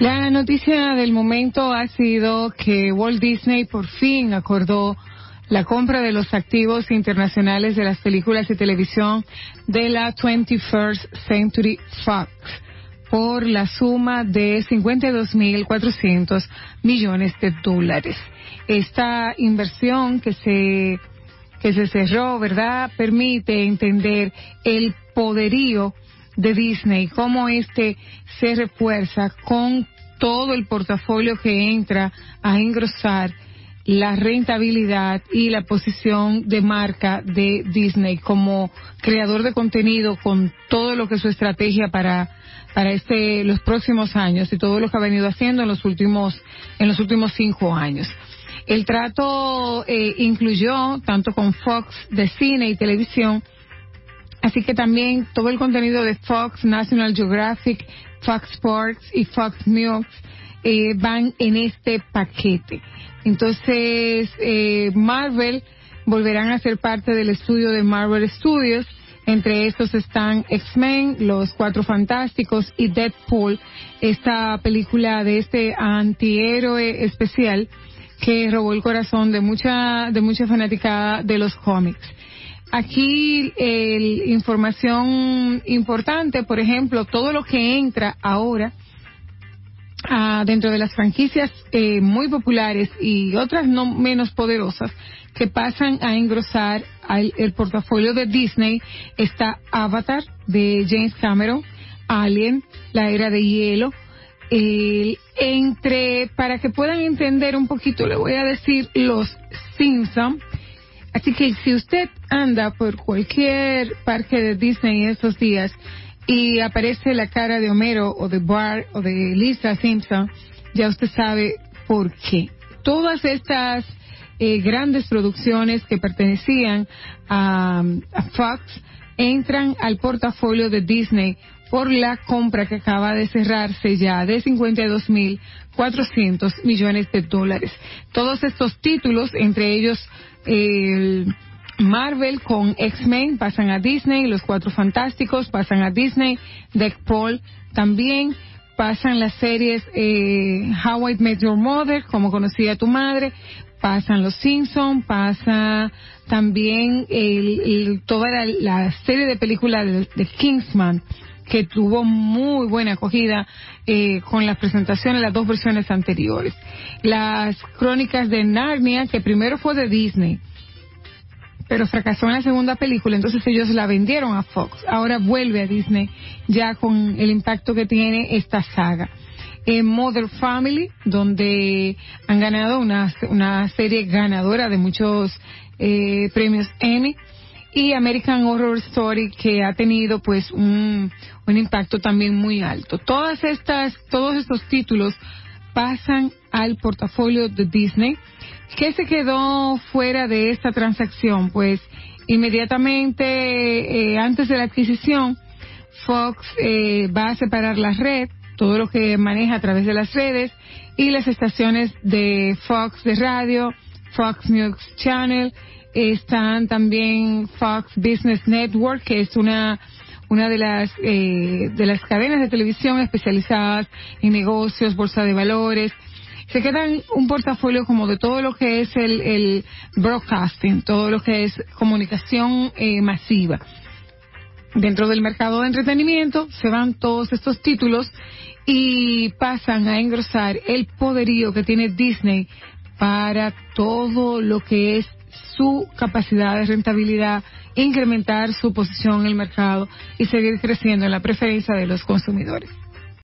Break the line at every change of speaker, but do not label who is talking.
La noticia del momento ha sido que Walt Disney por fin acordó la compra de los activos internacionales de las películas y televisión de la 21st Century Fox por la suma de 52.400 millones de dólares. Esta inversión que se que se cerró, ¿verdad? Permite entender el poderío de Disney, cómo este se refuerza con todo el portafolio que entra a engrosar la rentabilidad y la posición de marca de Disney como creador de contenido con todo lo que es su estrategia para para este los próximos años y todo lo que ha venido haciendo en los últimos en los últimos cinco años. El trato eh, incluyó tanto con Fox de cine y televisión, así que también todo el contenido de Fox, National Geographic, Fox Sports y Fox News eh, van en este paquete. Entonces, eh, Marvel volverán a ser parte del estudio de Marvel Studios. Entre estos están X-Men, Los Cuatro Fantásticos y Deadpool, esta película de este antihéroe especial que robó el corazón de mucha, de mucha fanaticada de los cómics. Aquí el, información importante, por ejemplo, todo lo que entra ahora ah, dentro de las franquicias eh, muy populares y otras no menos poderosas que pasan a engrosar el portafolio de Disney está Avatar de James Cameron, Alien, La Era de Hielo, el, entre, para que puedan entender un poquito, le voy a decir los Simpsons. Así que si usted anda por cualquier parque de Disney estos días y aparece la cara de Homero o de Bart o de Lisa Simpson, ya usted sabe por qué. Todas estas eh, grandes producciones que pertenecían a, Fox entran al portafolio de Disney por la compra que acaba de cerrarse ya de 52.400 millones de dólares. Todos estos títulos, entre ellos Marvel con X-Men pasan a Disney, Los Cuatro Fantásticos pasan a Disney, Deadpool también pasan las series eh, How I Met Your Mother, como conocía tu madre, pasan Los Simpsons, pasa también el, toda la, serie de películas de, Kingsman, que tuvo muy buena acogida eh, con las presentaciones, las dos versiones anteriores. Las crónicas de Narnia, que primero fue de Disney, pero fracasó en la segunda película, entonces ellos la vendieron a Fox. Ahora vuelve a Disney ya con el impacto que tiene esta saga en Mother Family, donde han ganado una, una serie ganadora de muchos eh, premios Emmy, y American Horror Story, que ha tenido pues un, un impacto también muy alto. Todas estas, todos estos títulos pasan al portafolio de Disney. ¿Qué se quedó fuera de esta transacción? Pues inmediatamente eh, antes de la adquisición, Fox eh, va a separar la red todo lo que maneja a través de las redes y las estaciones de Fox de radio, Fox News Channel, están también Fox Business Network, que es una una de las eh, de las cadenas de televisión especializadas en negocios, bolsa de valores. Se quedan un portafolio como de todo lo que es el, el broadcasting, todo lo que es comunicación eh, masiva. Dentro del mercado de entretenimiento se van todos estos títulos y pasan a engrosar el poderío que tiene Disney para todo lo que es su capacidad de rentabilidad, incrementar su posición en el mercado y seguir creciendo en la preferencia de los consumidores.